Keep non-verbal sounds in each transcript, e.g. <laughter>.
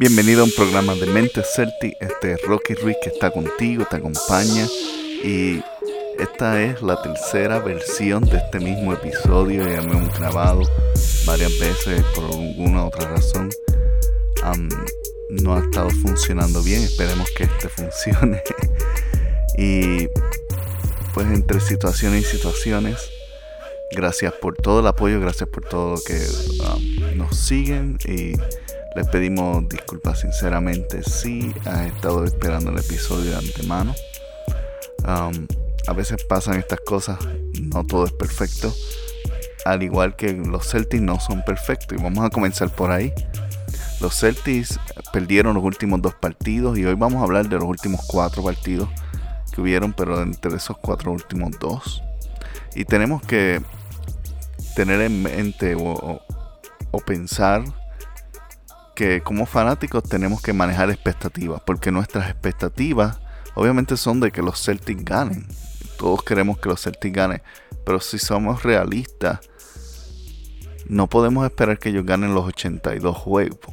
Bienvenido a un programa de Mente Celtic. Este es Rocky Ruiz que está contigo, te acompaña. Y esta es la tercera versión de este mismo episodio. Ya me hemos grabado varias veces por alguna otra razón. no ha estado funcionando bien. Esperemos que este <laughs> funcione. y pues entre situaciones y situaciones. Gracias por todo el apoyo, gracias por todo lo que nos siguen y les pedimos disculpas sinceramente si has estado esperando el episodio de antemano. Um, a veces pasan estas cosas, no todo es perfecto. Al igual que los Celtics no son perfectos. Y vamos a comenzar por ahí. Los Celtics perdieron los últimos dos partidos y hoy vamos a hablar de los últimos cuatro partidos que hubieron, pero entre esos cuatro últimos dos. Y tenemos que tener en mente o pensar que como fanáticos tenemos que manejar expectativas, porque nuestras expectativas obviamente son de que los Celtics ganen. Todos queremos que los Celtics ganen, pero si somos realistas, no podemos esperar que ellos ganen los 82 juegos.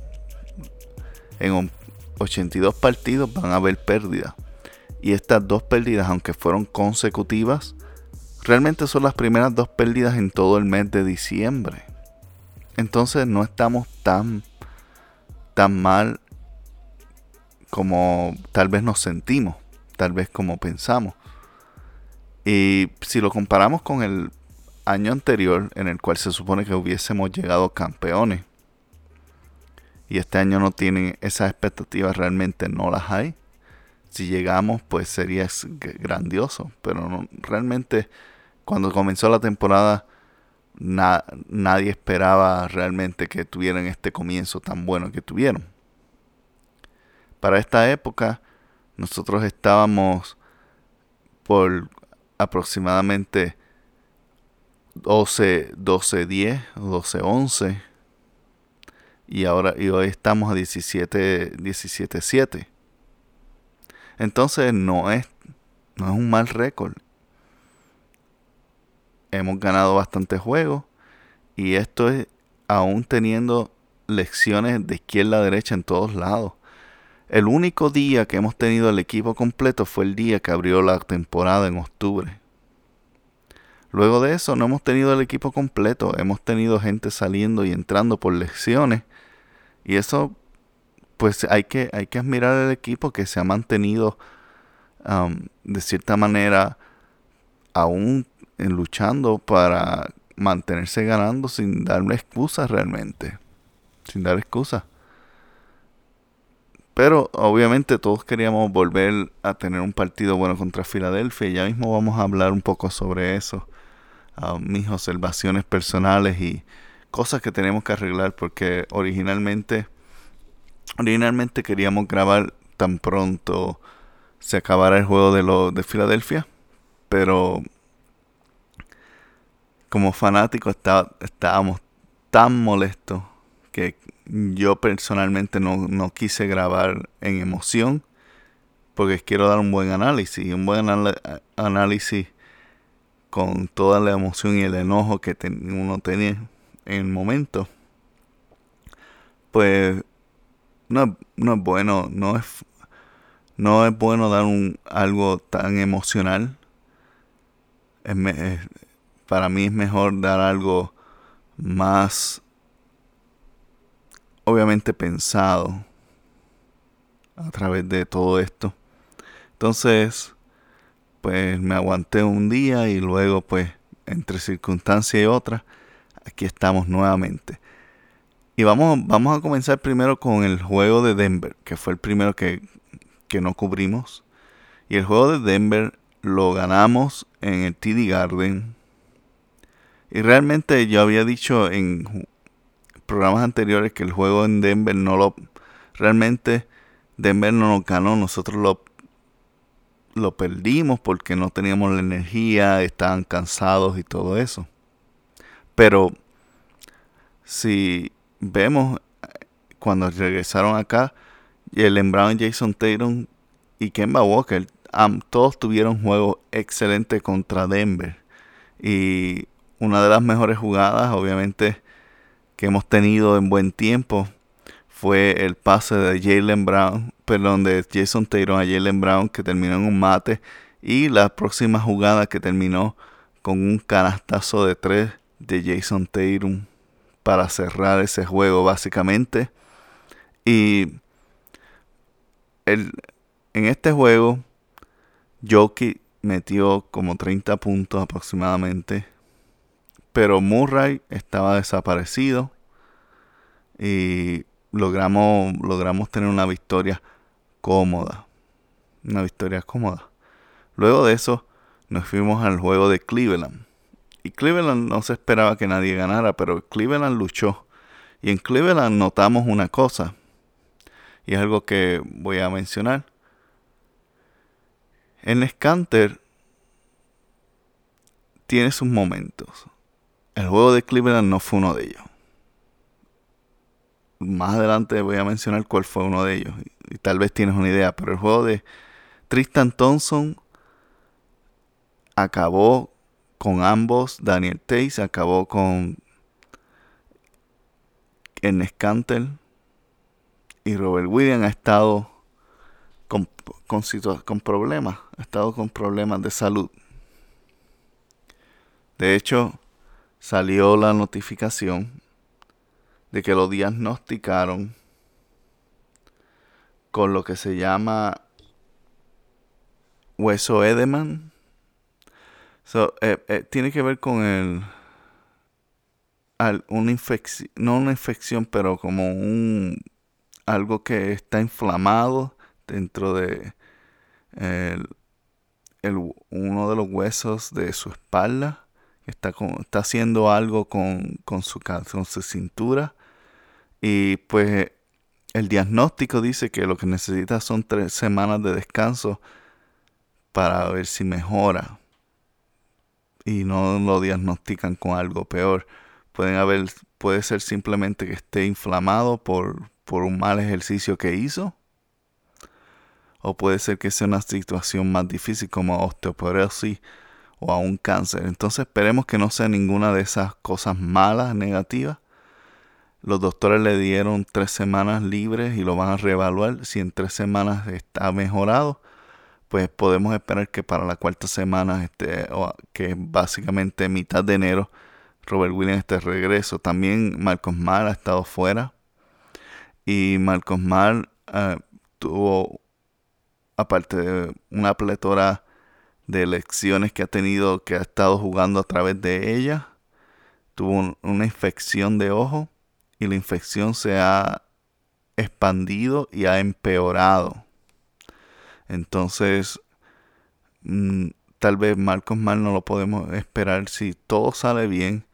En 82 partidos van a haber pérdidas. Y estas dos pérdidas, aunque fueron consecutivas, realmente son las primeras dos pérdidas en todo el mes de diciembre. Entonces no estamos tan tan mal como tal vez nos sentimos, tal vez como pensamos. Y si lo comparamos con el año anterior, en el cual se supone que hubiésemos llegado campeones, y este año no tienen esas expectativas, realmente no las hay. Si llegamos, pues sería grandioso, pero no, realmente cuando comenzó la temporada nadie esperaba realmente que tuvieran este comienzo tan bueno que tuvieron. Para esta época, nosotros estábamos por aproximadamente 12, 12, 10, 12, 11. Y ahora y hoy estamos a 17, 17, 7. Entonces no es, no es un mal récord hemos ganado bastantes juegos y esto es aún teniendo lecciones de izquierda a derecha en todos lados. El único día que hemos tenido el equipo completo fue el día que abrió la temporada en octubre. Luego de eso no hemos tenido el equipo completo, hemos tenido gente saliendo y entrando por lecciones y eso pues hay que, hay que admirar el equipo que se ha mantenido de cierta manera aún luchando para mantenerse ganando sin darle excusas realmente. Sin dar excusas. Pero obviamente todos queríamos volver a tener un partido bueno contra Filadelfia. Ya mismo vamos a hablar un poco sobre eso. mis observaciones personales y cosas que tenemos que arreglar porque originalmente originalmente queríamos grabar tan pronto se acabara el juego de lo de Filadelfia pero como fanático estábamos tan molestos que yo personalmente no, quise grabar en emoción porque quiero dar un buen análisis y un buen análisis con toda la emoción y el enojo que uno tenía en el momento pues no, no es bueno no es no es bueno dar un algo tan emocional. Es, para mí es mejor dar algo más obviamente pensado a través de todo esto. Entonces, pues me aguanté un día y luego pues entre circunstancia y otra, aquí estamos nuevamente. Y vamos, vamos a comenzar primero con el juego de Denver, que fue el primero que, que no cubrimos. Y el juego de Denver lo ganamos en el TD Garden y realmente yo había dicho en programas anteriores que el juego en Denver no lo... Realmente Denver no nos ganó, nosotros lo, lo perdimos porque no teníamos la energía, estaban cansados y todo eso. Pero si vemos cuando regresaron acá, el Brown, Jason Tatum y Kemba Walker, todos tuvieron juegos excelentes contra Denver. Y una de las mejores jugadas, obviamente, que hemos tenido en buen tiempo fue el pase de Jalen Brown, perdón, de Jason Taylor a Jalen Brown que terminó en un mate y la próxima jugada que terminó con un canastazo de tres de Jason Tatum para cerrar ese juego básicamente. Y el, en este juego, Jokic metió como 30 puntos aproximadamente. Pero Murray estaba desaparecido. Y logramos, logramos tener una victoria cómoda. Una victoria cómoda. Luego de eso, nos fuimos al juego de Cleveland. Y Cleveland no se esperaba que nadie ganara, pero Cleveland luchó. Y en Cleveland notamos una cosa. Y es algo que voy a mencionar. En Scanter tiene sus momentos. El juego de Cleveland no fue uno de ellos. Más adelante voy a mencionar cuál fue uno de ellos. Y, tal vez tienes una idea. Pero el juego de Tristan Thompson acabó con ambos. Daniel Tays acabó con en Scantel. Y Robert Williams ha estado con problemas. Ha estado con problemas de salud. De hecho, salió la notificación de que lo diagnosticaron con lo que se llama hueso Edeman eh, eh, tiene que ver con el. una infección. No una infección, pero como un. Algo que está inflamado dentro de. El, uno de los huesos de su espalda. Está, está haciendo algo con, con, su, con su cintura. Y pues el diagnóstico dice que lo que necesita son tres semanas de descanso para ver si mejora y no lo diagnostican con algo peor. Pueden haber, puede ser simplemente que esté inflamado por, por un mal ejercicio que hizo. O puede ser que sea una situación más difícil como osteoporosis o a un cáncer. Entonces esperemos que no sea ninguna de esas cosas malas, negativas. Los doctores le dieron tres semanas libres y lo van a reevaluar. Si en tres semanas está mejorado, pues podemos esperar que para la cuarta semana, este, que es básicamente mitad de enero, Robert Williams esté regreso. También Marcos Mar ha estado fuera. Y Marcos Mar eh, tuvo, aparte de una pletora de lecciones que ha tenido, que ha estado jugando a través de ella, tuvo una infección de ojo y la infección se ha expandido y ha empeorado. Entonces, mm, tal vez Marcos Mal no lo podemos esperar si todo sale bien,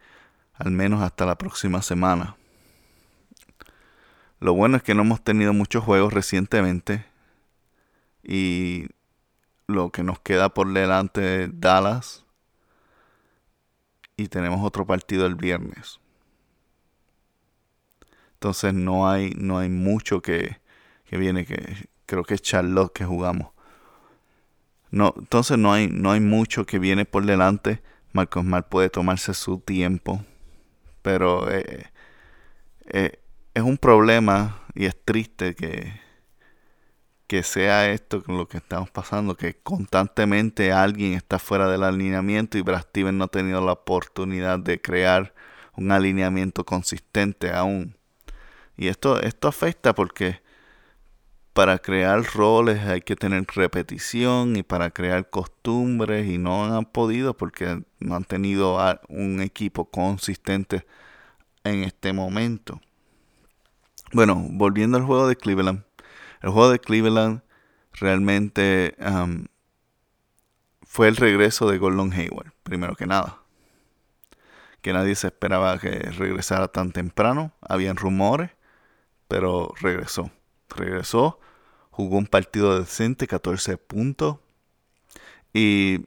al menos hasta la próxima semana. Lo bueno es que no hemos tenido muchos juegos recientemente y lo que nos queda por delante Dallas y tenemos otro partido el viernes. Entonces no hay, no hay mucho que, que viene que, creo que es Charlotte que jugamos. No, entonces no hay, no hay mucho que viene por delante. Marcos Mar puede tomarse su tiempo. Pero eh, eh, es un problema y es triste que, que sea esto con lo que estamos pasando, que constantemente alguien está fuera del alineamiento y Brad Steven no ha tenido la oportunidad de crear un alineamiento consistente aún. Y esto, esto afecta porque para crear roles hay que tener repetición y para crear costumbres y no han podido porque no han tenido un equipo consistente en este momento. Bueno, volviendo al juego de Cleveland. El juego de Cleveland realmente fue el regreso de Gordon Hayward, primero que nada. Que nadie se esperaba que regresara tan temprano. Habían rumores, pero regresó regresó, jugó un partido decente, 14 puntos y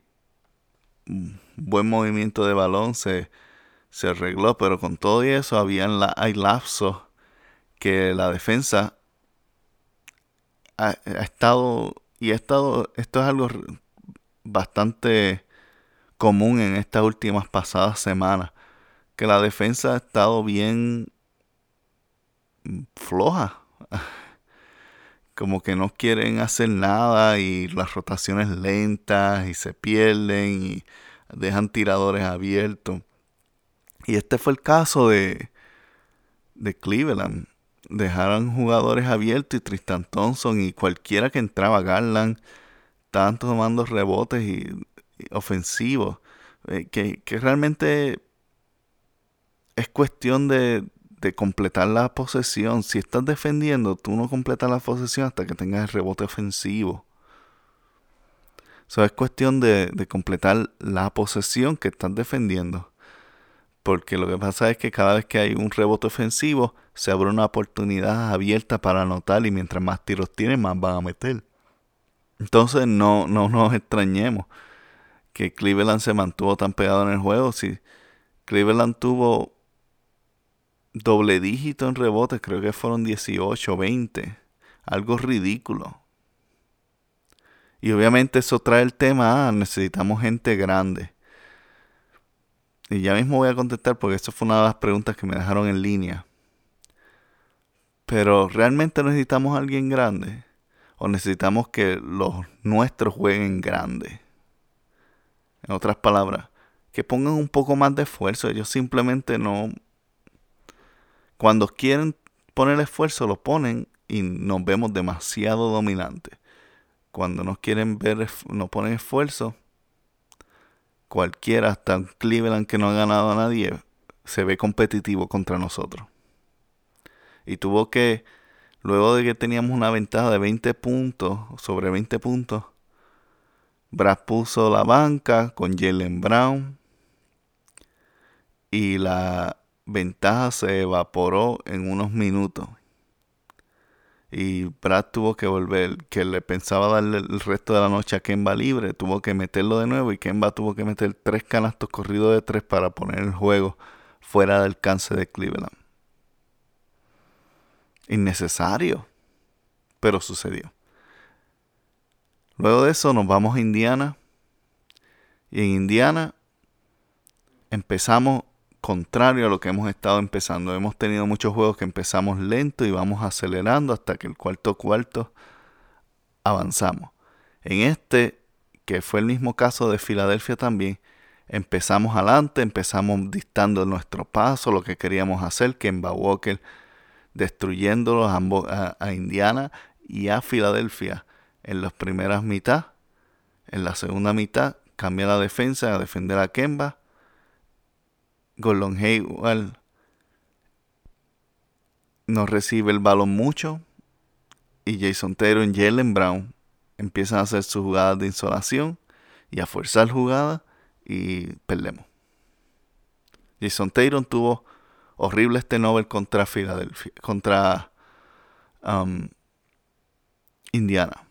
buen movimiento de balón se, se arregló, pero con todo eso habían hay lapsos que la defensa ha, estado y ha estado esto es algo bastante común en estas últimas pasadas semanas que la defensa ha estado bien floja <laughs> como que no quieren hacer nada y las rotaciones lentas y se pierden y dejan tiradores abiertos. Y este fue el caso de, de Cleveland. Dejaron jugadores abiertos y Tristan Thompson y cualquiera que entraba, Garland, estaban tomando rebotes y, ofensivos. Eh, que, que realmente es cuestión de, de completar la posesión. Si estás defendiendo, tú no completas la posesión hasta que tengas el rebote ofensivo. Eso es cuestión de, de, completar la posesión que estás defendiendo. Porque lo que pasa es que cada vez que hay un rebote ofensivo, se abre una oportunidad abierta para anotar y mientras más tiros tienen, más van a meter. Entonces no, no nos extrañemos que Cleveland se mantuvo tan pegado en el juego. Si Cleveland tuvo doble dígito en rebotes, creo que fueron 18, 20. Algo ridículo. Y obviamente eso trae el tema, ah, necesitamos gente grande. Y ya mismo voy a contestar porque eso fue una de las preguntas que me dejaron en línea. Pero ¿realmente necesitamos alguien grande? ¿O necesitamos que los nuestros jueguen grande? En otras palabras, que pongan un poco más de esfuerzo. Ellos simplemente no, cuando quieren poner esfuerzo, lo ponen y nos vemos demasiado dominantes. Cuando nos quieren ver, no ponen esfuerzo, cualquiera, hasta Cleveland que no ha ganado a nadie, se ve competitivo contra nosotros. Y tuvo que, luego de que teníamos una ventaja de 20 puntos, sobre 20 puntos, Brad puso la banca con Jalen Brown y la ventaja se evaporó en unos minutos. Y Brad tuvo que volver, que le pensaba darle el resto de la noche a Kemba libre, tuvo que meterlo de nuevo y Kemba tuvo que meter tres canastos corridos de tres para poner el juego fuera del alcance de Cleveland. Innecesario, pero sucedió. Luego de eso nos vamos a Indiana. Y en Indiana empezamos contrario a lo que hemos estado empezando. Hemos tenido muchos juegos que empezamos lento y vamos acelerando hasta que el cuarto cuarto avanzamos. En este, que fue el mismo caso de Filadelfia también, empezamos adelante, empezamos dictando nuestro paso, lo que queríamos hacer, que Walker destruyéndolos a, a Indiana y a Filadelfia en las primeras mitad. En la segunda mitad cambia la defensa a defender a Kemba Gordon no recibe el balón mucho. Y Jason Taylor y Jalen Brown empiezan a hacer sus jugadas de insolación y a forzar jugadas y perdemos. Jason Taylor tuvo horrible este Nobel contra Filadelfia, contra um, Indiana.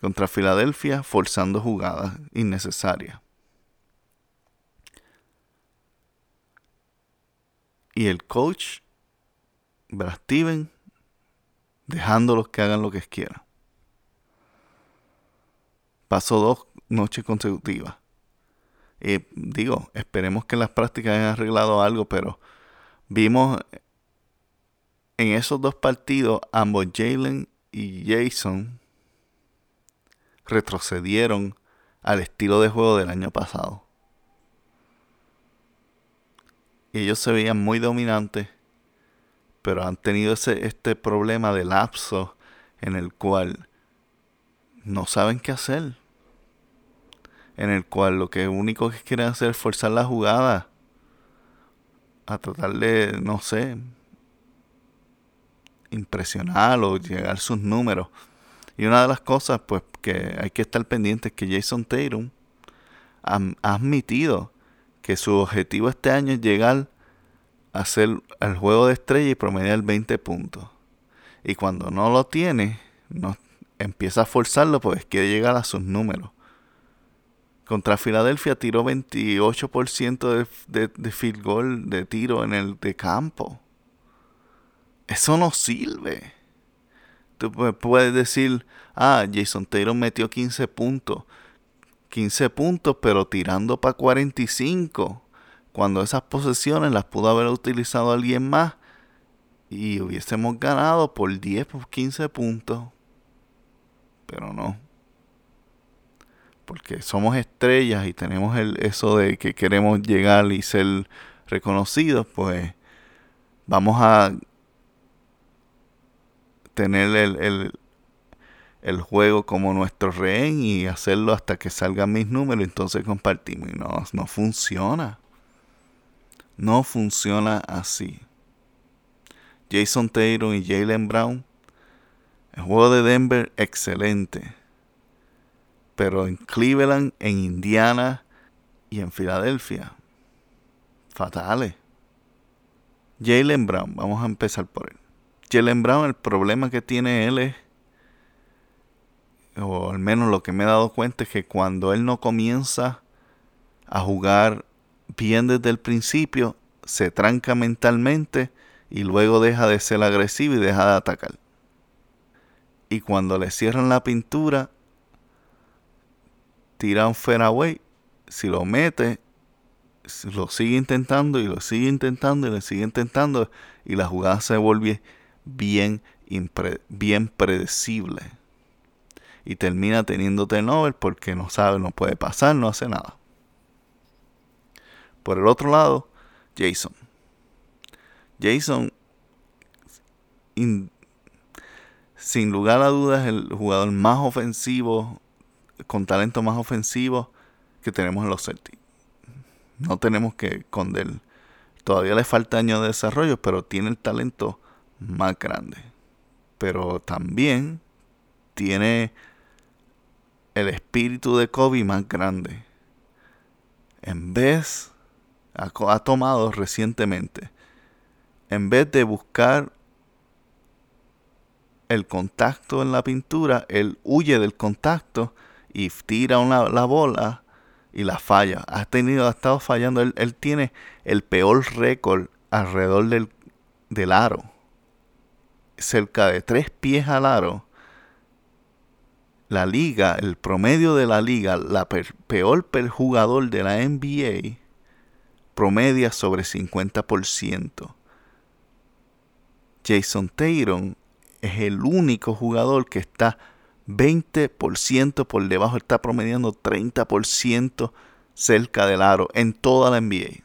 Contra Filadelfia forzando jugadas innecesarias. Y el coach, Brad Steven, dejándolos que hagan lo que quieran. Pasó dos noches consecutivas. Y digo, esperemos que las prácticas hayan arreglado algo, pero vimos en esos dos partidos, ambos Jalen y Jason retrocedieron al estilo de juego del año pasado. y ellos se veían muy dominantes, pero han tenido ese, este problema de lapso en el cual no saben qué hacer. En el cual lo que único que quieren hacer es forzar la jugada. A tratar de, no sé, impresionar o llegar sus números. Y una de las cosas, pues, que hay que estar pendiente es que Jason Tatum ha admitido que su objetivo este año es llegar a hacer el juego de estrella y promediar 20 puntos. Y cuando no lo tiene, no, empieza a forzarlo porque quiere llegar a sus números. Contra Filadelfia tiró 28% de, de, field goal de tiro en el de campo. Eso no sirve. Tú puedes decir, ah, Jason Taylor metió 15 puntos. 15 puntos, pero tirando para 45. Cuando esas posesiones las pudo haber utilizado alguien más y hubiésemos ganado por 10, por 15 puntos. Pero no. Porque somos estrellas y tenemos el, eso de que queremos llegar y ser reconocidos, pues vamos a tener el, el, juego como nuestro rehén y hacerlo hasta que salgan mis números. Entonces compartimos. Y no, no funciona. No funciona así. Jason Taylor y Jalen Brown. El juego de Denver, excelente. Pero en Cleveland, en Indiana y en Filadelfia, fatales. Jalen Brown, vamos a empezar por él. Jalen Brown, el problema que tiene él es, o al menos lo que me he dado cuenta, es que cuando él no comienza a jugar bien desde el principio, se tranca mentalmente y luego deja de ser agresivo y deja de atacar. Y cuando le cierran la pintura, tira un fairway, si lo mete, lo sigue intentando y lo sigue intentando y lo sigue intentando y la jugada se vuelve bien, bien predecible. Y termina teniendo Nobel porque no sabe, no puede pasar, no hace nada. Por el otro lado, Jason. Jason, sin lugar a dudas, el jugador más ofensivo, con talento más ofensivo que tenemos en los Celtics. No tenemos que esconder. Todavía le falta años de desarrollo, pero tiene el talento más grande. Pero también tiene el espíritu de Kobe más grande. En vez, ha, tomado recientemente, en vez de buscar el contacto en la pintura, él huye del contacto y tira una, la bola y la falla. Ha tenido, ha estado fallando. Él, él tiene el peor récord alrededor del, del aro cerca de tres pies al aro, la liga, el promedio de la liga, la peor jugador de la NBA, promedia sobre 50%. Jason Tatum es el único jugador que está 20% por debajo, está promediando 30% cerca del aro en toda la NBA.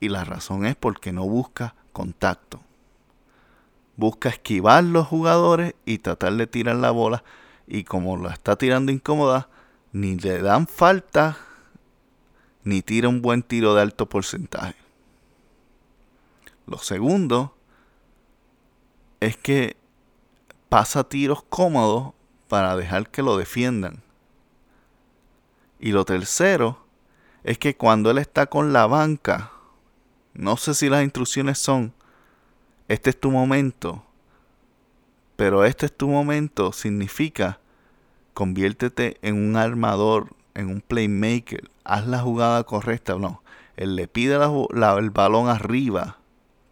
Y la razón es porque no busca contacto busca esquivar los jugadores y tratar de tirar la bola. Y como la está tirando incómoda, ni le dan falta, ni tira un buen tiro de alto porcentaje. Lo segundo es que pasa tiros cómodos para dejar que lo defiendan. Y lo tercero es que cuando él está con la banca, no sé si las instrucciones son este es tu momento. Pero este es tu momento significa conviértete en un armador, en un playmaker. Haz la jugada correcta. No, él le pide el balón arriba,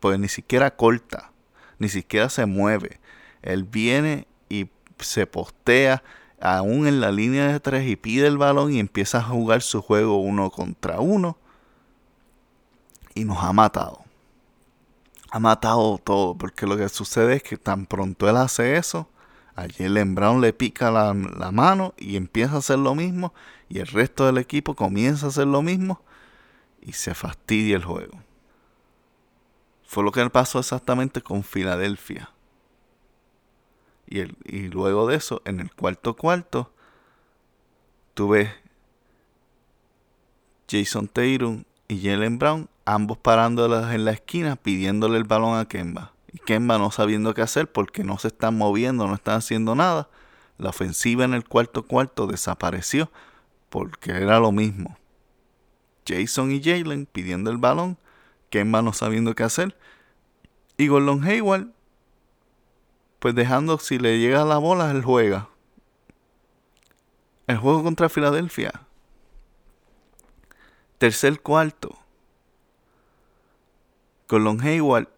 pues ni siquiera corta, ni siquiera se mueve. Él viene y se postea aún en la línea de tres y pide el balón y empieza a jugar su juego uno contra uno. Y nos ha matado ha matado todo, porque lo que sucede es que tan pronto él hace eso, a Jalen Brown le pica la, mano y empieza a hacer lo mismo, y el resto del equipo comienza a hacer lo mismo, y se fastidia el juego. Fue lo que pasó exactamente con Filadelfia. Y, luego de eso, en el cuarto cuarto, tuve Jason Tatum y Jalen Brown ambos parándolas en la esquina pidiéndole el balón a Kemba. Y Kemba no sabiendo qué hacer porque no se están moviendo, no están haciendo nada. La ofensiva en el cuarto cuarto desapareció porque era lo mismo. Jason y Jalen pidiendo el balón, Kemba no sabiendo qué hacer. Y Gordon Hayward, pues dejando si le llega la bola, él juega. El juego contra Filadelfia. Tercer cuarto. Colon Hayward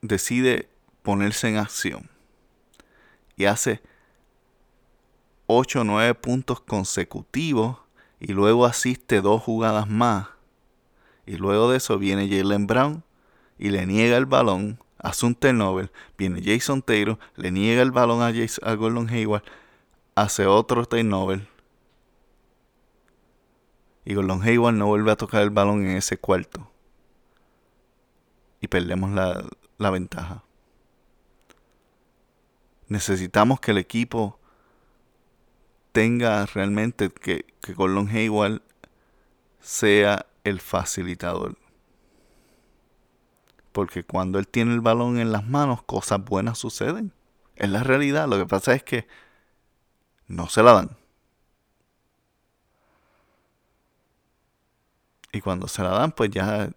decide ponerse en acción y hace 8 o 9 puntos consecutivos y luego asiste dos jugadas más. Y luego de eso viene Jalen Brown y le niega el balón hace un turnover, viene Jason Taylor, le niega el balón a, a Gordon Hayward, hace otro turnover. Y Gordon Hayward no vuelve a tocar el balón en ese cuarto. Y perdemos la, la ventaja. Necesitamos que el equipo tenga realmente que, que Gordon Hayward sea el facilitador. Porque cuando él tiene el balón en las manos, cosas buenas suceden. Es la realidad. Lo que pasa es que no se la dan. Y cuando se la dan, pues ya,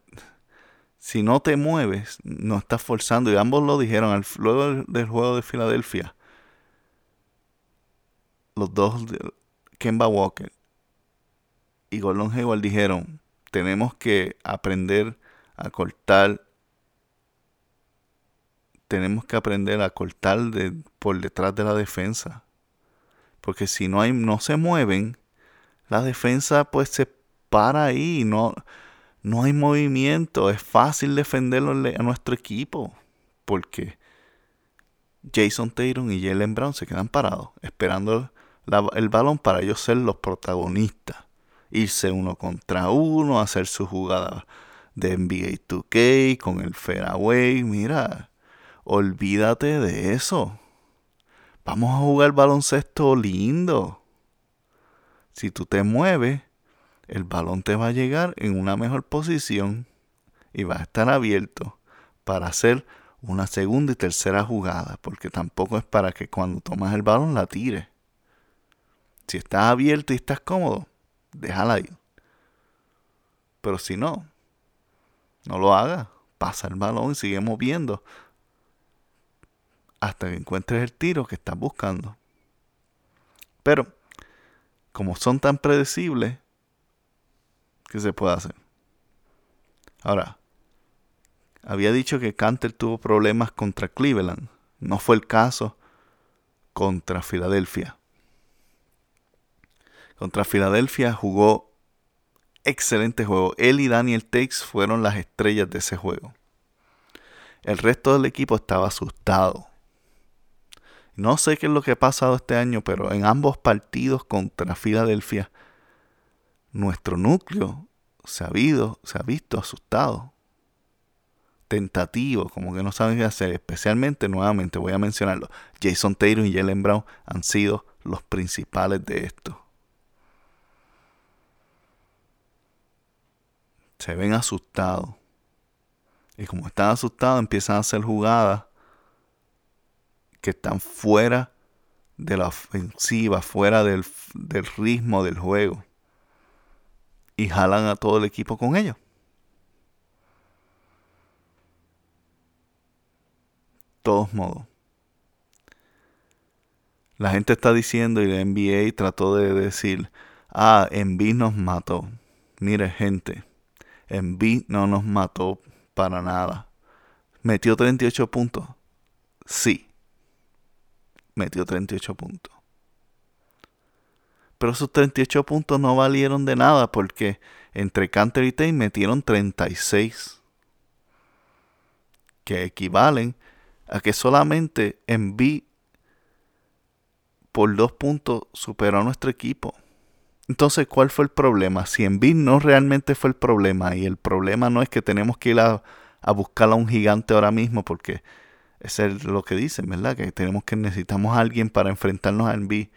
si no te mueves, no estás forzando. Y ambos lo dijeron luego del juego de Filadelfia. Los dos, Kemba Walker y Gordon Hayward dijeron, tenemos que aprender a cortar tenemos que aprender a cortar de, por detrás de la defensa. Porque si no hay, no se mueven, la defensa pues se para ahí, no, no hay movimiento, es fácil defenderlo a nuestro equipo. Porque Jason Taylor y Jalen Brown se quedan parados, esperando el balón para ellos ser los protagonistas. Irse uno contra uno, hacer su jugada de NBA 2K con el fairway. Mira, olvídate de eso. Vamos a jugar baloncesto lindo. Si tú te mueves, el balón te va a llegar en una mejor posición y va a estar abierto para hacer una segunda y tercera jugada, porque tampoco es para que cuando tomas el balón la tires. Si estás abierto y estás cómodo, déjala ir. Pero si no, no lo hagas. Pasa el balón y sigue moviendo hasta que encuentres el tiro que estás buscando. Pero, como son tan predecibles, ¿qué se puede hacer? Ahora, había dicho que Canter tuvo problemas contra Cleveland. No fue el caso contra Filadelfia. Contra Filadelfia jugó excelente juego. Él y Daniel Takes fueron las estrellas de ese juego. El resto del equipo estaba asustado. No sé qué es lo que ha pasado este año, pero en ambos partidos contra Filadelfia, nuestro núcleo se ha, se ha visto asustado, tentativo, como que no saben qué hacer. Especialmente, nuevamente voy a mencionarlo, Jason Taylor y Jalen Brown han sido los principales de esto. Se ven asustados. Y como están asustados, empiezan a hacer jugadas que están fuera de la ofensiva, fuera del, ritmo del juego. Y jalan a todo el equipo con ellos. todos modos. La gente está diciendo y la NBA trató de decir, ah, Envy nos mató. Mire gente, Envy no nos mató para nada. ¿Metió 38 puntos? Sí metió 38 puntos. Pero esos 38 puntos no valieron de nada porque entre Canter y Tate metieron 36. Que equivalen a que solamente en B por dos puntos superó a nuestro equipo. Entonces, ¿cuál fue el problema? Si en B no realmente fue el problema, y el problema no es que tenemos que ir a, a buscar a un gigante ahora mismo, porque eso es lo que dicen, ¿verdad? Que tenemos que necesitamos a alguien para enfrentarnos a Envy.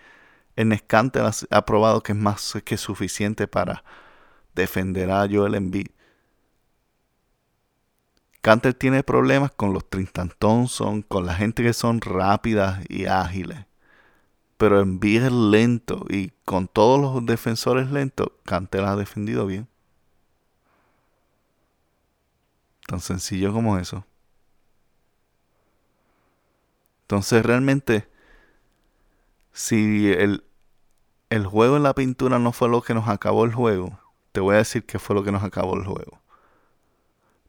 En Scanter ha probado que es más que suficiente para defender a Joel Embiid. Canter tiene problemas con los Tristan Thompson, con la gente que son rápidas y ágiles. Pero Embiid es lento y con todos los defensores lentos, Canter ha defendido bien. Tan sencillo como eso. Entonces realmente, si el, el juego en la pintura no fue lo que nos acabó el juego, te voy a decir que fue lo que nos acabó el juego.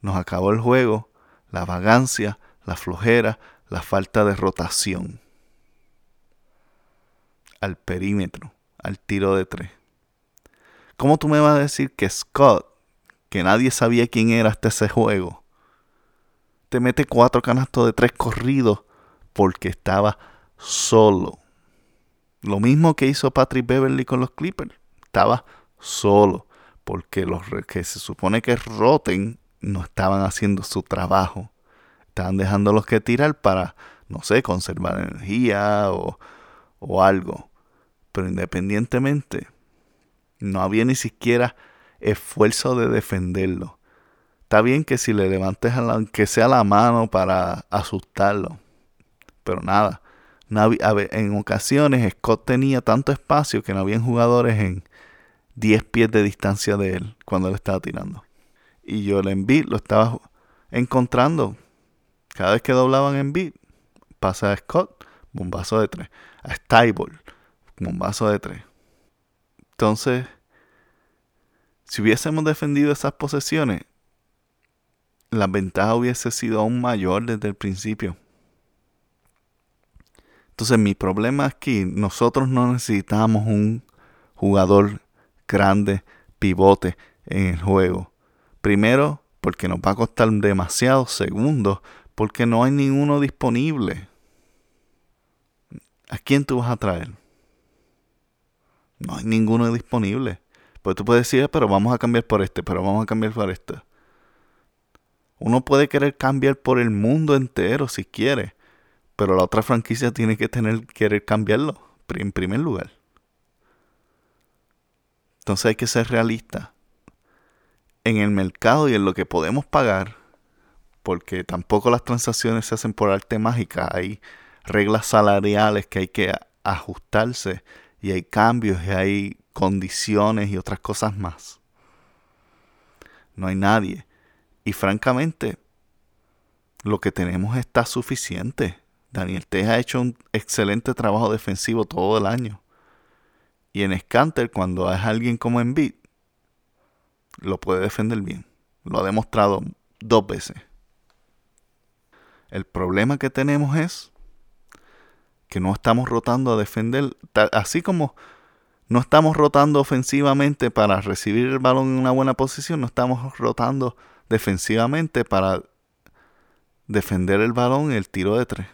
Nos acabó el juego la vagancia, la flojera, la falta de rotación al perímetro, al tiro de tres. ¿Cómo tú me vas a decir que Scott, que nadie sabía quién era hasta ese juego, te mete cuatro canastos de tres corridos porque estaba solo. Lo mismo que hizo Patrick Beverly con los Clippers. Estaba solo. Porque los que se supone que roten no estaban haciendo su trabajo. Estaban dejándolos que tirar para, no sé, conservar energía o, o algo. Pero independientemente, no había ni siquiera esfuerzo de defenderlo. Está bien que si le levantes a que sea la mano para asustarlo. Pero nada. En ocasiones Scott tenía tanto espacio que no habían jugadores en 10 pies de distancia de él cuando él estaba tirando. Y yo el Embiid lo estaba encontrando. Cada vez que doblaban en beat, pasa a Scott, bombazo de 3. A Stable, bombazo de 3. Entonces, si hubiésemos defendido esas posesiones, la ventaja hubiese sido aún mayor desde el principio. Entonces mi problema aquí, nosotros no necesitamos un jugador grande, pivote en el juego. Primero, porque nos va a costar demasiado. Segundo, porque no hay ninguno disponible. ¿A quién tú vas a traer? No hay ninguno disponible. Pues tú puedes decir, ah, pero vamos a cambiar por este, pero vamos a cambiar por este. Uno puede querer cambiar por el mundo entero si quiere, pero la otra franquicia tiene que tener querer cambiarlo en primer lugar. Entonces hay que ser realista en el mercado y en lo que podemos pagar, porque tampoco las transacciones se hacen por arte mágica, hay reglas salariales que hay que ajustarse y hay cambios y hay condiciones y otras cosas más. No hay nadie y francamente, lo que tenemos está suficiente. Daniel Teja ha hecho un excelente trabajo defensivo todo el año. Y en Scanter, cuando es alguien como Embiid, lo puede defender bien. Lo ha demostrado dos veces. El problema que tenemos es que no estamos rotando a defender, así como no estamos rotando ofensivamente para recibir el balón en una buena posición, no estamos rotando defensivamente para defender el balón y el tiro de tres.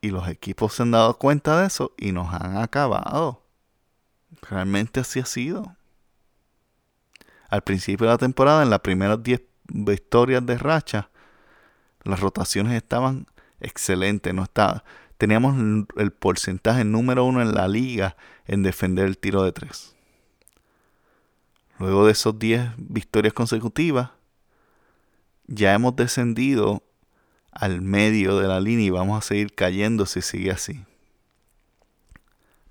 Y los equipos se han dado cuenta de eso y nos han acabado. Realmente así ha sido. Al principio de la temporada, en las primeras 10 victorias de racha, las rotaciones estaban excelentes. No estaba, teníamos el porcentaje número uno en la liga en defender el tiro de tres. Luego de esos 10 victorias consecutivas, ya hemos descendido al medio de la línea y vamos a seguir cayendo si sigue así.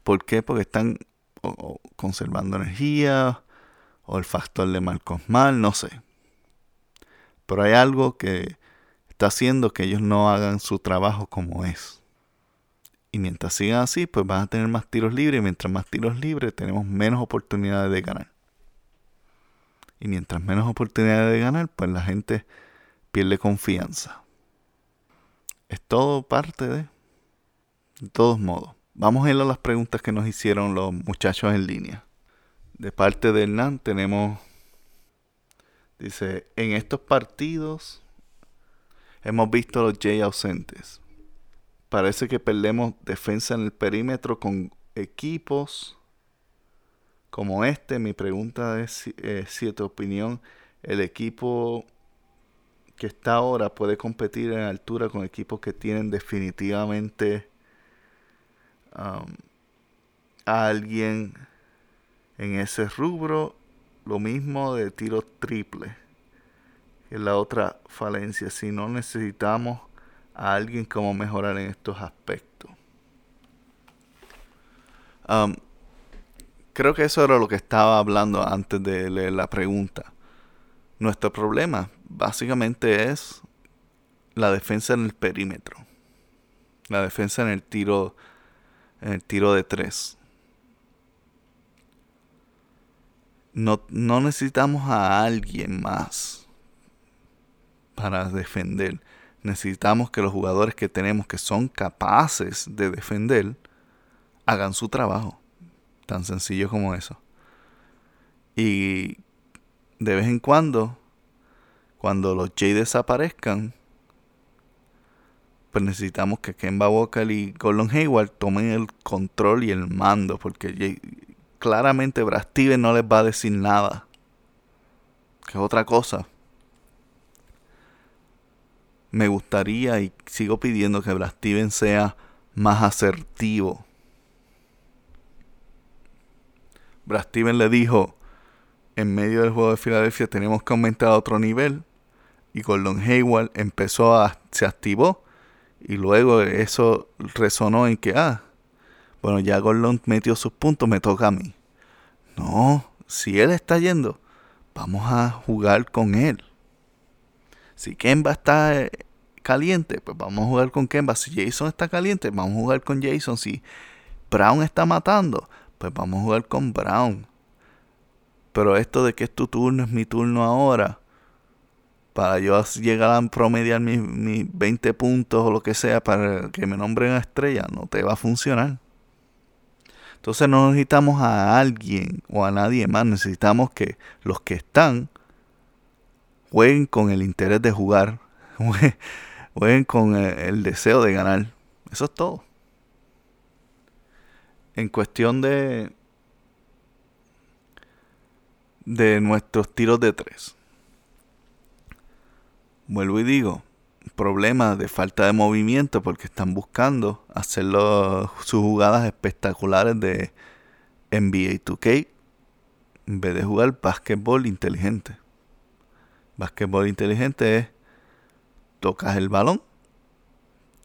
¿Por qué? Porque están conservando energía o el factor de Marcos Mal, no sé. Pero hay algo que está haciendo que ellos no hagan su trabajo como es. Y mientras sigan así, pues van a tener más tiros libres. Y mientras más tiros libres, tenemos menos oportunidades de ganar. Y mientras menos oportunidades de ganar, pues la gente pierde confianza. Es todo parte de... De todos modos, vamos a ir a las preguntas que nos hicieron los muchachos en línea. De parte de Hernán tenemos... Dice, en estos partidos hemos visto a los Jay ausentes. Parece que perdemos defensa en el perímetro con equipos como este. Mi pregunta es eh, si tu opinión el equipo que está ahora puede competir en altura con equipos que tienen definitivamente um, a alguien en ese rubro. Lo mismo de tiro triple. Que la otra falencia. Si no necesitamos a alguien como mejorar en estos aspectos. Um, creo que eso era lo que estaba hablando antes de leer la pregunta. Nuestro problema básicamente es la defensa en el perímetro. La defensa en el tiro en el tiro de tres. No, no necesitamos a alguien más para defender. Necesitamos que los jugadores que tenemos que son capaces de defender hagan su trabajo. Tan sencillo como eso. Y de vez en cuando, cuando los J desaparezcan, pues necesitamos que Kemba Walker y Gordon Hayward tomen el control y el mando, porque claramente Brad no les va a decir nada. Que es otra cosa. Me gustaría y sigo pidiendo que Brad sea más asertivo. Brad le dijo en medio del juego de Filadelfia tenemos que aumentar a otro nivel. Y Gordon Hayward empezó a se activó y luego eso resonó en que ah bueno ya Gordon metió sus puntos me toca a mí. No si él está yendo vamos a jugar con él. Si Kemba está eh, caliente pues vamos a jugar con Kemba. Si Jason está caliente vamos a jugar con Jason. Si Brown está matando pues vamos a jugar con Brown pero esto de que es tu turno, es mi turno ahora, para yo llegar a promediar mis, 20 puntos o lo que sea para que me nombren a estrella, no te va a funcionar. Entonces no necesitamos a alguien o a nadie más, necesitamos que los que están jueguen con el interés de jugar, <laughs> jueguen con el deseo de ganar. Eso es todo. En cuestión de, de nuestros tiros de tres. Vuelvo y digo, problema de falta de movimiento porque están buscando hacer sus jugadas espectaculares de NBA 2K en vez de jugar básquetbol inteligente. Básquetbol inteligente es tocas el balón,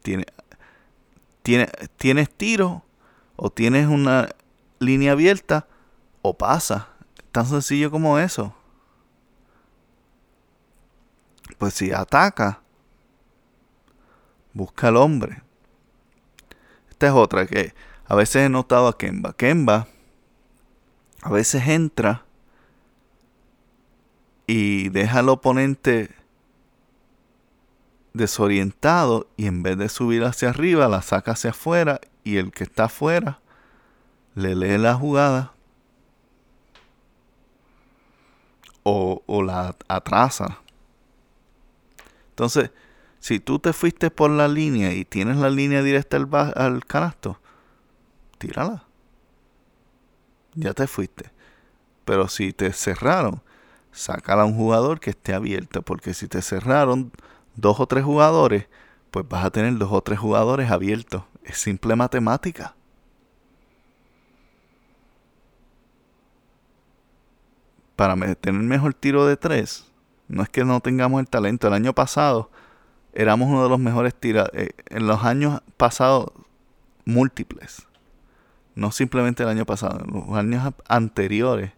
tiene, tiene, tienes tiro o tienes una línea abierta o pasa Tan sencillo como eso. Pues si ataca, busca al hombre. Esta es otra que a veces he notado a Kemba. Kemba a veces entra y deja al oponente desorientado y en vez de subir hacia arriba la saca hacia afuera y el que está afuera le lee la jugada o, la atrasa. Entonces, si tú te fuiste por la línea y tienes la línea directa al, al canasto, tírala. Ya te fuiste. Pero si te cerraron, sácala a un jugador que esté abierto. Porque si te cerraron dos o tres jugadores, pues vas a tener dos o tres jugadores abiertos. Es simple matemática. Para tener mejor tiro de tres, no es que no tengamos el talento. El año pasado éramos uno de los mejores tiradores. Eh, en los años pasados, múltiples. No simplemente el año pasado, en los años anteriores,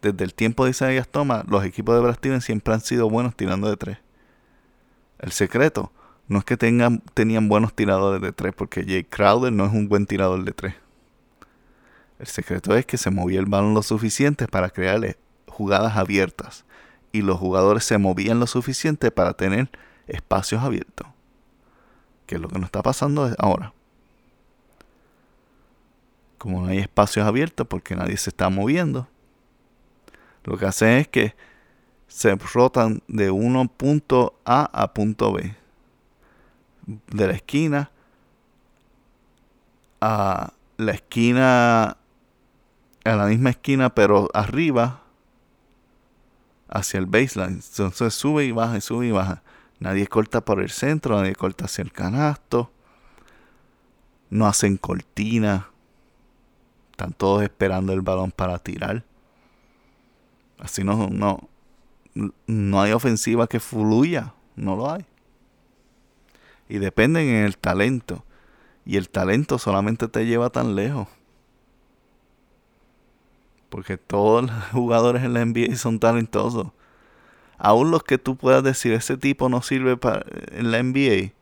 desde el tiempo de Isaías Thomas, los equipos de Brad siempre han sido buenos tirando de tres. El secreto no es que tengan, tenían buenos tiradores de tres, porque Jay Crowder no es un buen tirador de tres. El secreto es que se movía el balón lo suficiente para crearle jugadas abiertas y los jugadores se movían lo suficiente para tener espacios abiertos. Que es lo que nos está pasando ahora. Como no hay espacios abiertos porque nadie se está moviendo, lo que hacen es que se rotan de uno punto A a punto B. De la esquina a la esquina, a la misma esquina pero arriba hacia el baseline. Entonces sube y baja y sube y baja. Nadie corta por el centro, nadie corta hacia el canasto. No hacen cortina. Están todos esperando el balón para tirar. Así no, no, no hay ofensiva que fluya. No lo hay. Y dependen en el talento. Y el talento solamente te lleva tan lejos. Porque todos los <laughs> jugadores en la NBA son talentosos. Aún los que tú puedas decir, ese tipo no sirve para, en la NBA.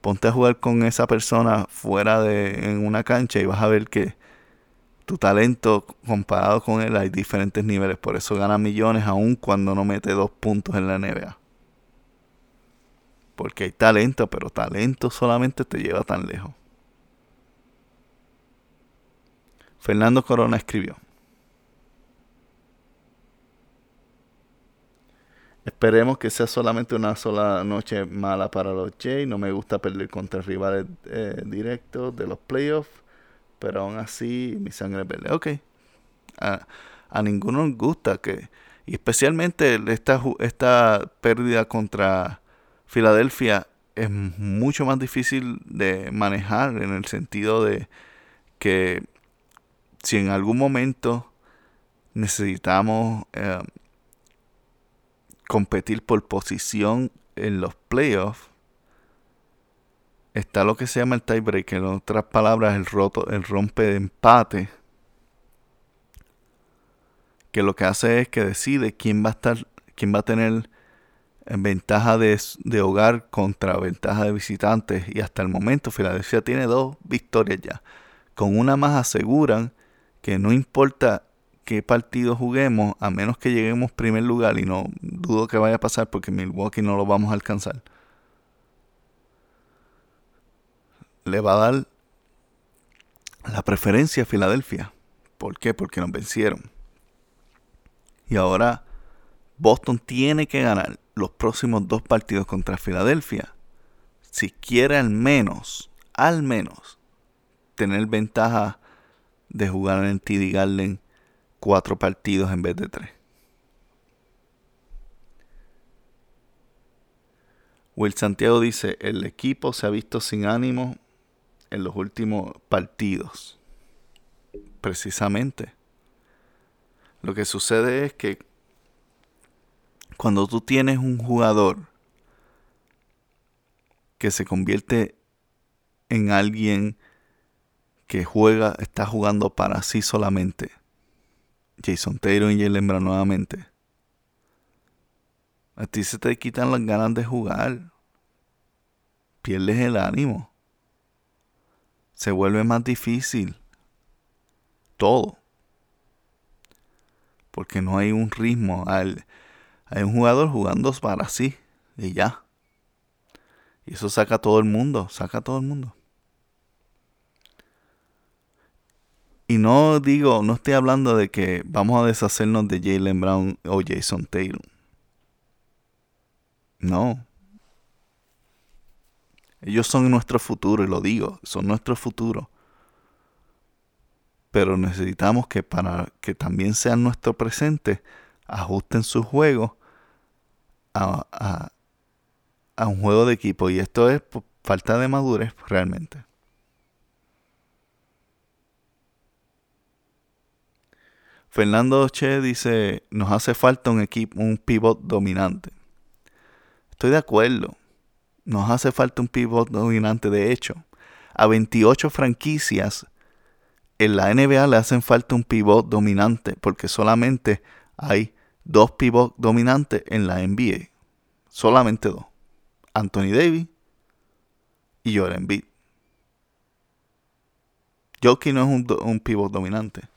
Ponte a jugar con esa persona fuera de en una cancha y vas a ver que tu talento comparado con él hay diferentes niveles. Por eso gana millones aún cuando no mete dos puntos en la NBA. Porque hay talento, pero talento solamente te lleva tan lejos. Fernando Corona escribió. Esperemos que sea solamente una sola noche mala para los Jays. No me gusta perder contra rivales eh, directos de los playoffs. Pero aún así, mi sangre verde. Ok. A, a, ninguno nos gusta que. Y especialmente esta, esta pérdida contra Filadelfia es mucho más difícil de manejar en el sentido de que si en algún momento necesitamos eh, competir por posición en los playoffs, está lo que se llama el tiebreaker, en otras palabras, el, roto, el rompe de empate, que lo que hace es que decide quién va a estar, quién va a tener ventaja de, de hogar contra ventaja de visitantes. Y hasta el momento Filadelfia tiene dos victorias ya. Con una más aseguran que no importa qué partido juguemos, a menos que lleguemos primer lugar, y no dudo que vaya a pasar porque Milwaukee no lo vamos a alcanzar, le va a dar la preferencia a Filadelfia. ¿Por qué? Porque nos vencieron. Y ahora Boston tiene que ganar los próximos dos partidos contra Filadelfia si quiere al menos, al menos, tener ventaja de jugar en TD Garden cuatro partidos en vez de tres. Will Santiago dice, el equipo se ha visto sin ánimo en los últimos partidos. Precisamente. Lo que sucede es que cuando tú tienes un jugador que se convierte en alguien que juega, está jugando para sí solamente. Jason Taylor y Jalen Brown nuevamente. A ti se te quitan las ganas de jugar. Pierdes el ánimo. Se vuelve más difícil. Todo. Porque no hay un ritmo. Hay un jugador jugando para sí. Y ya. Y eso saca a todo el mundo. Saca a todo el mundo. Y no digo, no estoy hablando de que vamos a deshacernos de Jalen Brown o Jason Taylor. No. Ellos son nuestro futuro, y lo digo, son nuestro futuro. Pero necesitamos que para que también sean nuestro presente, ajusten su juego a, a, a un juego de equipo. Y esto es falta de madurez realmente. Fernando Che dice, nos hace falta un equipo, un pivot dominante. Estoy de acuerdo. Nos hace falta un pivot dominante. De hecho, a 28 franquicias en la NBA le hacen falta un pivot dominante porque solamente hay dos pivots dominantes en la NBA. Solamente dos. Anthony Davis y Jordan Embiid. Jokic no es un, un pivot dominante.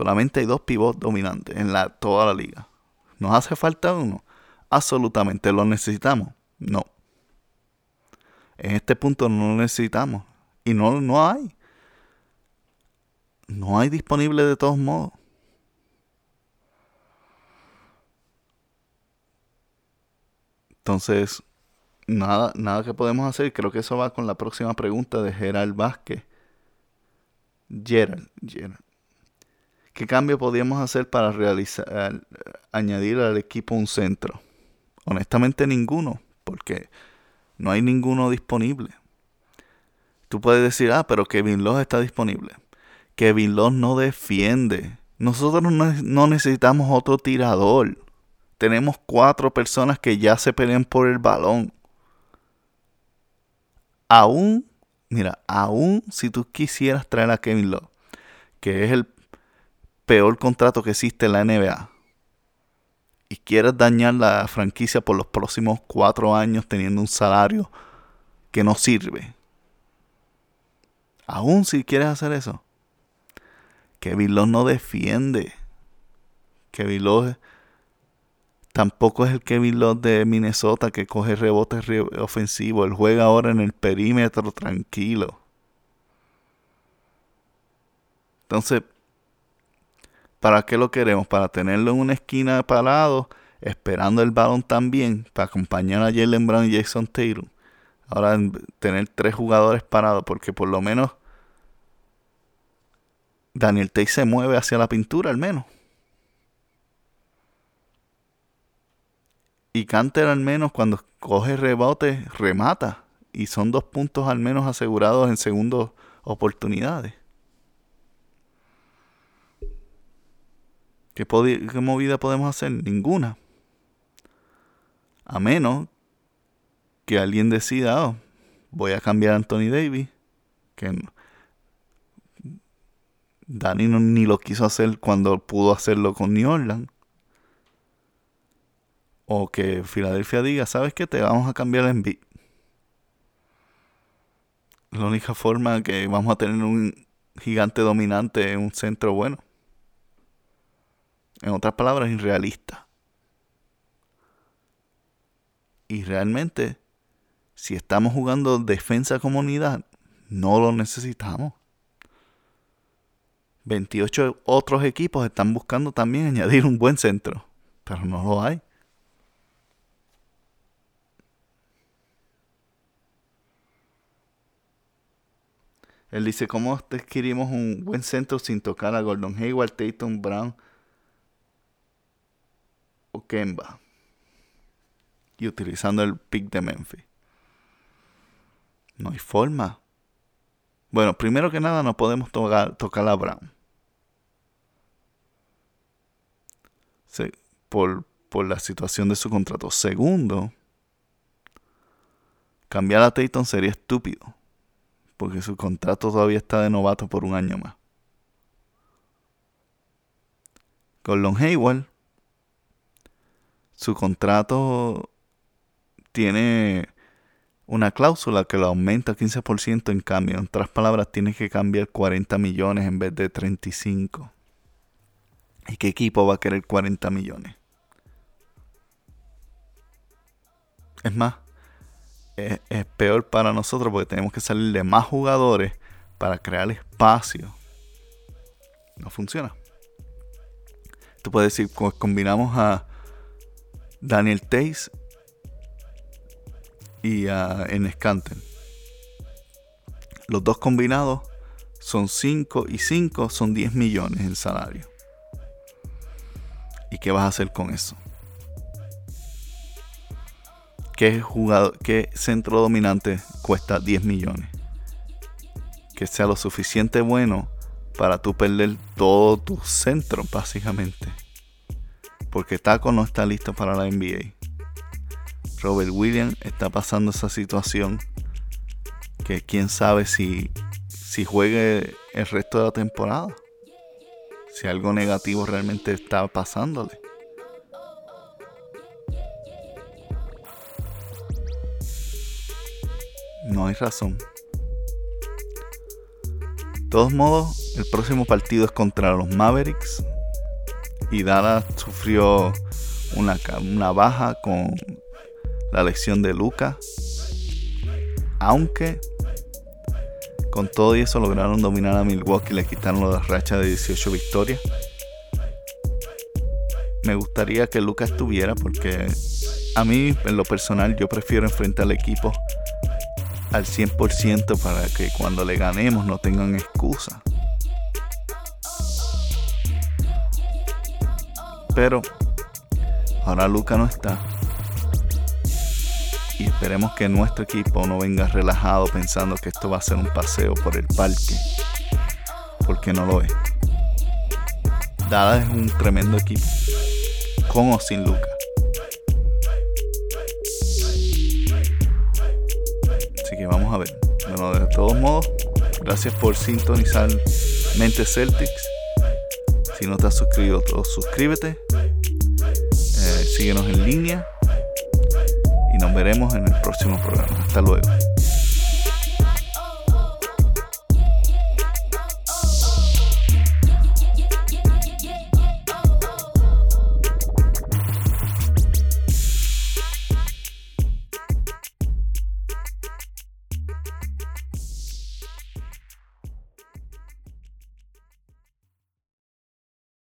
Solamente hay dos pivots dominantes en la, toda la liga. ¿Nos hace falta uno? Absolutamente. ¿Lo necesitamos? No. En este punto no lo necesitamos. Y no, no hay. No hay disponible de todos modos. Entonces, nada, nada que podemos hacer. Creo que eso va con la próxima pregunta de Gerald Vázquez. Gerald, Gerald. ¿Qué cambio podríamos hacer para realizar, añadir al equipo un centro? Honestamente ninguno, porque no hay ninguno disponible. Tú puedes decir, ah, pero Kevin Love está disponible. Kevin Love no defiende. Nosotros no necesitamos otro tirador. Tenemos cuatro personas que ya se pelean por el balón. Aún, mira, aún si tú quisieras traer a Kevin Love, que es el peor contrato que existe en la NBA y quieres dañar la franquicia por los próximos cuatro años teniendo un salario que no sirve, aún si quieres hacer eso, Kevin Love no defiende. Kevin Love tampoco es el Kevin Love de Minnesota que coge rebotes ofensivos. Él juega ahora en el perímetro tranquilo. Entonces, ¿Para qué lo queremos? Para tenerlo en una esquina parado, esperando el balón también, para acompañar a Jalen Brown y Jason Taylor. Ahora tener tres jugadores parados, porque por lo menos Daniel Tate se mueve hacia la pintura al menos. Y Canter al menos cuando coge rebote remata. Y son dos puntos al menos asegurados en segundas oportunidades. ¿Qué, ¿Qué, movida podemos hacer? Ninguna. A menos que alguien decida, oh, voy a cambiar a Anthony Davis. Que Dani no, ni lo quiso hacer cuando pudo hacerlo con New Orleans. O que Filadelfia diga, ¿sabes qué? Te vamos a cambiar en beat. La única forma que vamos a tener un gigante dominante un centro bueno. En otras palabras, irrealista. Y realmente, si estamos jugando defensa comunidad, no lo necesitamos. 28 otros equipos están buscando también <laughs> añadir un buen centro, pero no lo hay. Él dice, ¿cómo adquirimos un buen centro sin tocar a Gordon Hayward, Tatum, Brown o Kemba? Y utilizando el pick de Memphis. No hay forma. Bueno, primero que nada no podemos tocar, tocar a Brown. por, por la situación de su contrato. Segundo, cambiar a Tatum sería estúpido porque su contrato todavía está de novato por un año más. Con Long Hayward, su contrato tiene una cláusula que lo aumenta 15% en cambio. En otras palabras, tiene que cambiar 40 millones en vez de 35. ¿Y qué equipo va a querer 40 millones? Es más, es, peor para nosotros porque tenemos que salir de más jugadores para crear espacio. No funciona. Tú puedes decir, combinamos a Daniel Tays y a Enes Los dos combinados son 5 y 5 son 10 millones en salario. ¿Y qué vas a hacer con eso? ¿Qué, jugador, qué centro dominante cuesta 10 millones? Que sea lo suficiente bueno para tú perder todo tu centro, básicamente. Porque Taco no está listo para la NBA. Robert Williams está pasando esa situación que quién sabe si, si juegue el resto de la temporada. Si algo negativo realmente está pasándole. No hay razón. De todos modos, el próximo partido es contra los Mavericks. Y Dallas sufrió una, una baja con la lección de Luca. Aunque con todo y eso lograron dominar a Milwaukee y le quitaron la racha de 18 victorias. Me gustaría que Luca estuviera porque a mí en lo personal yo prefiero enfrentar al equipo al 100% para que cuando le ganemos no tengan excusa. Pero ahora Luca no está. Y esperemos que nuestro equipo no venga relajado pensando que esto va a ser un paseo por el parque. Porque no lo es. Dada es un tremendo equipo. Con o sin Luca. vamos a ver. Bueno, de todos modos, gracias por sintonizar Mente Celtics. Si no te has suscrito, suscríbete. Síguenos en línea. Y nos veremos en el próximo programa. Hasta luego.